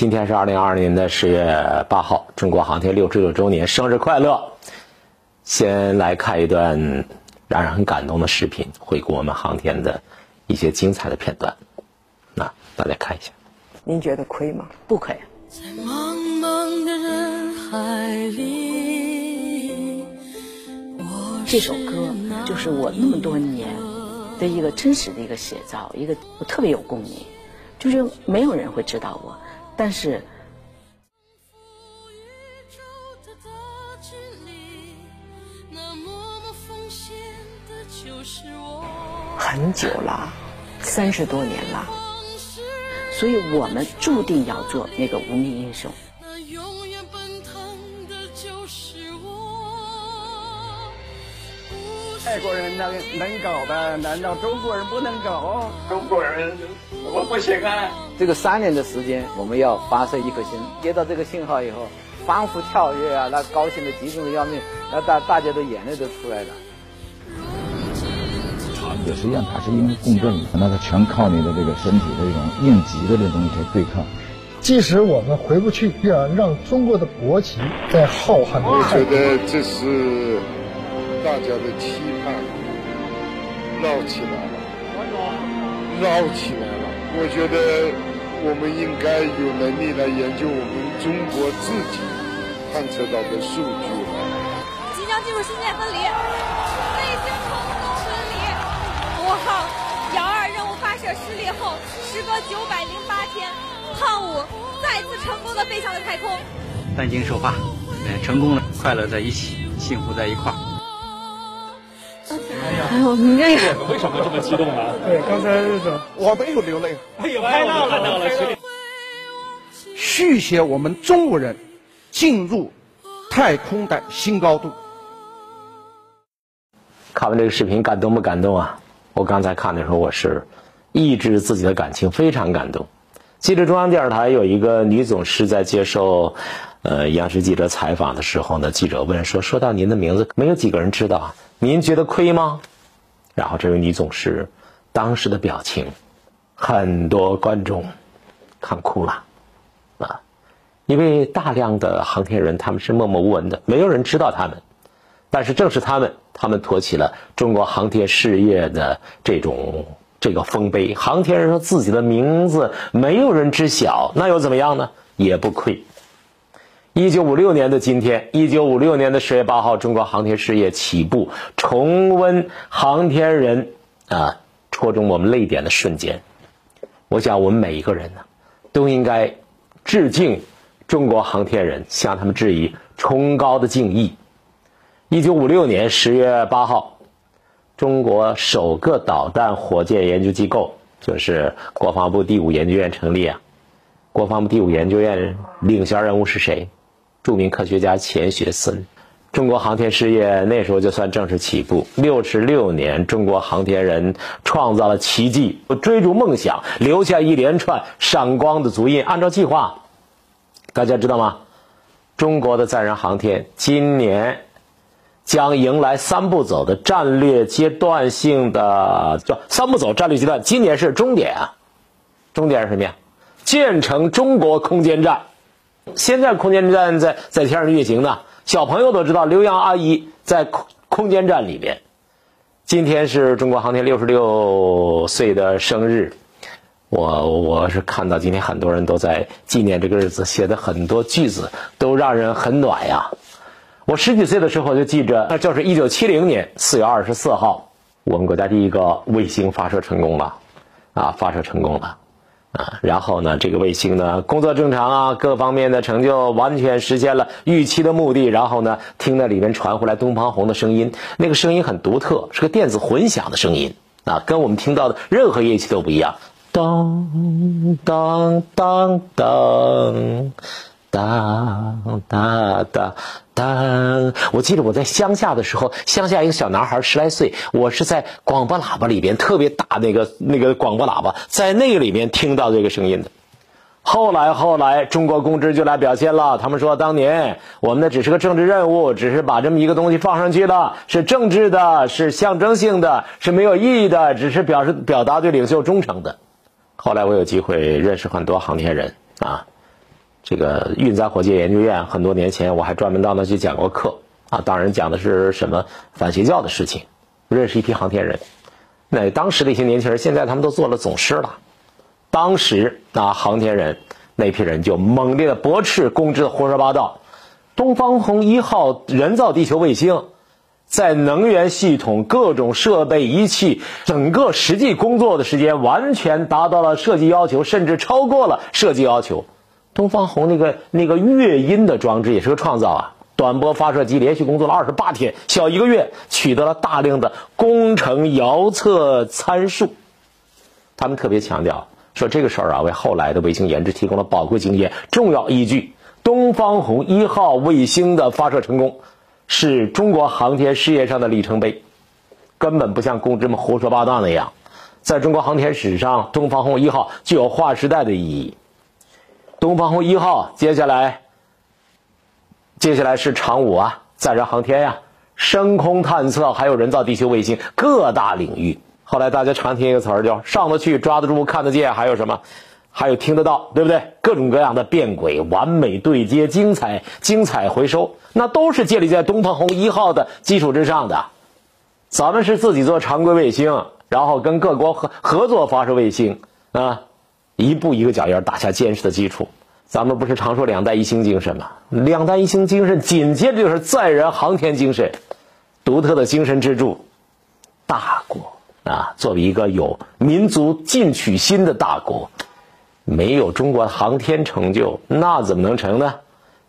今天是二零二二年的十月八号，中国航天六十六周年，生日快乐！先来看一段让人很感动的视频，回顾我们航天的一些精彩的片段。那大家看一下。您觉得亏吗？不亏。在茫茫的人海里，这首歌就是我那么多年的一个真实的一个写照，一个我特别有共鸣，就是没有人会知道我，但是很久了，三十多年了。所以我们注定要做那个无名英雄。外国人能能搞的，难道中国人不能搞？中国人怎么不行啊？这个三年的时间，我们要发射一颗星，接到这个信号以后，欢呼跳跃啊，那高兴的激动的要命，那大大家的眼泪都出来了。实际上它是因为共振，那它全靠你的这个身体的一种应急的这东西去对抗。即使我们回不去，也要让中国的国旗在浩瀚的。我觉得这是大家的期盼，绕起来了，绕起来了。我觉得我们应该有能力来研究我们中国自己探测到的数据了。即将进入星线分离。五号遥二任务发射失利后，时隔九百零八天，胖五再次成功的飞向了太空。担惊受怕，嗯，成功了，快乐在一起，幸福在一块儿。哎呦，你这个为什么这么激动呢？对，刚才是我没有流泪，哎呦，看到了，看到了，续写我们中国人进入太空的新高度。看完这个视频，感动不感动啊？我刚才看的时候，我是抑制自己的感情，非常感动。记得中央电视台有一个女总师在接受呃央视记者采访的时候呢，记者问说：“说到您的名字，没有几个人知道，您觉得亏吗？”然后这位女总师当时的表情，很多观众看哭了啊，因为大量的航天人他们是默默无闻的，没有人知道他们。但是正是他们，他们托起了中国航天事业的这种这个丰碑。航天人说自己的名字没有人知晓，那又怎么样呢？也不亏。一九五六年的今天，一九五六年的十月八号，中国航天事业起步，重温航天人啊戳中我们泪点的瞬间。我想，我们每一个人呢，都应该致敬中国航天人，向他们致以崇高的敬意。一九五六年十月八号，中国首个导弹火箭研究机构就是国防部第五研究院成立啊。国防部第五研究院领衔人物是谁？著名科学家钱学森。中国航天事业那时候就算正式起步。六十六年，中国航天人创造了奇迹，追逐梦想，留下一连串闪光的足印。按照计划，大家知道吗？中国的载人航天今年。将迎来三步走的战略阶段性的叫三步走战略阶段，今年是终点啊，终点是什么呀？建成中国空间站。现在空间站在在天上运行呢，小朋友都知道刘洋阿姨在空空间站里边。今天是中国航天六十六岁的生日，我我是看到今天很多人都在纪念这个日子，写的很多句子都让人很暖呀。我十几岁的时候就记着，那就是一九七零年四月二十四号，我们国家第一个卫星发射成功了，啊，发射成功了，啊，然后呢，这个卫星呢工作正常啊，各方面的成就完全实现了预期的目的。然后呢，听到里面传回来东方红的声音，那个声音很独特，是个电子混响的声音，啊，跟我们听到的任何乐器都不一样，当当当当。哒哒哒哒！我记得我在乡下的时候，乡下一个小男孩十来岁，我是在广播喇叭里边特别大那个那个广播喇叭，在那个里面听到这个声音的。后来后来，中国公知就来表现了，他们说当年我们的只是个政治任务，只是把这么一个东西放上去了，是政治的，是象征性的，是没有意义的，只是表示表达对领袖忠诚的。后来我有机会认识很多航天人啊。这个运载火箭研究院，很多年前我还专门到那去讲过课啊。当然讲的是什么反邪教的事情，认识一批航天人。那当时的一些年轻人，现在他们都做了。总师了。当时那航天人那批人就猛烈的驳斥公知的胡说八道。东方红一号人造地球卫星。在能源系统、各种设备仪器、整个实际工作的时间，完全达到了。设计要求，甚至超过了。设计要求。东方红那个那个乐音的装置也是个创造啊！短波发射机连续工作了二十八天，小一个月，取得了大量的工程遥测参数。他们特别强调说，这个事儿啊，为后来的卫星研制提供了宝贵经验、重要依据。东方红一号卫星的发射成功。是中国航天事业上的里程碑，根本不像公知们胡说八道那样，在中国航天史上，东方红一号具有划时代的意义。东方红一号接下来，接下来是长五啊，载人航天呀，深空探测，还有人造地球卫星各大领域。后来大家常听一个词儿叫“上得去，抓得住，看得见”，还有什么？还有听得到，对不对？各种各样的变轨、完美对接、精彩、精彩回收，那都是建立在东方红一号的基础之上的。咱们是自己做常规卫星，然后跟各国合合作发射卫星啊，一步一个脚印打下坚实的基础。咱们不是常说两弹一星精神吗？两弹一星精神紧接着就是载人航天精神，独特的精神支柱。大国啊，作为一个有民族进取心的大国。没有中国航天成就，那怎么能成呢？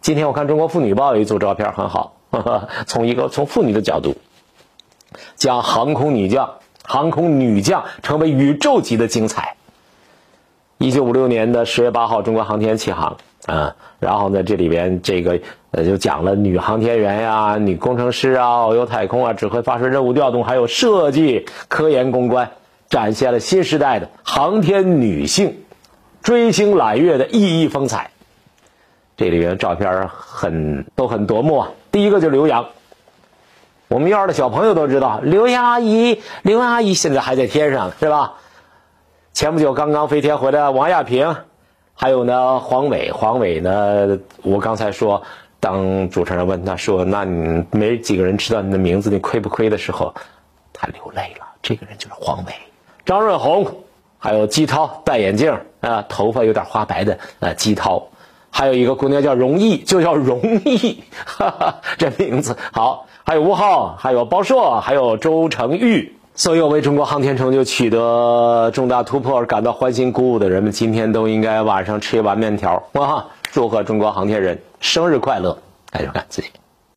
今天我看《中国妇女报》有一组照片，很好，从一个从妇女的角度，将航空女将、航空女将成为宇宙级的精彩。一九五六年的十月八号，中国航天起航啊，然后呢，这里边这个呃就讲了女航天员呀、女工程师啊、遨游太空啊、指挥发射任务调动，还有设计、科研攻关，展现了新时代的航天女性。追星揽月的熠熠风采，这里边照片很都很夺目啊。第一个就是刘洋，我们幼儿的小朋友都知道刘洋阿姨，刘洋阿姨现在还在天上是吧？前不久刚刚飞天回来的王亚平，还有呢黄伟，黄伟呢，我刚才说，当主持人问他说：“那你没几个人知道你的名字，你亏不亏？”的时候，他流泪了。这个人就是黄伟，张润红。还有姬涛戴眼镜啊，头发有点花白的啊，姬涛，还有一个姑娘叫容易，就叫容易，哈哈，这名字好。还有吴昊，还有包硕，还有周成玉，所有为中国航天成就取得重大突破而感到欢欣鼓舞的人们，今天都应该晚上吃一碗面条哇！祝贺中国航天人生日快乐！加油干自己。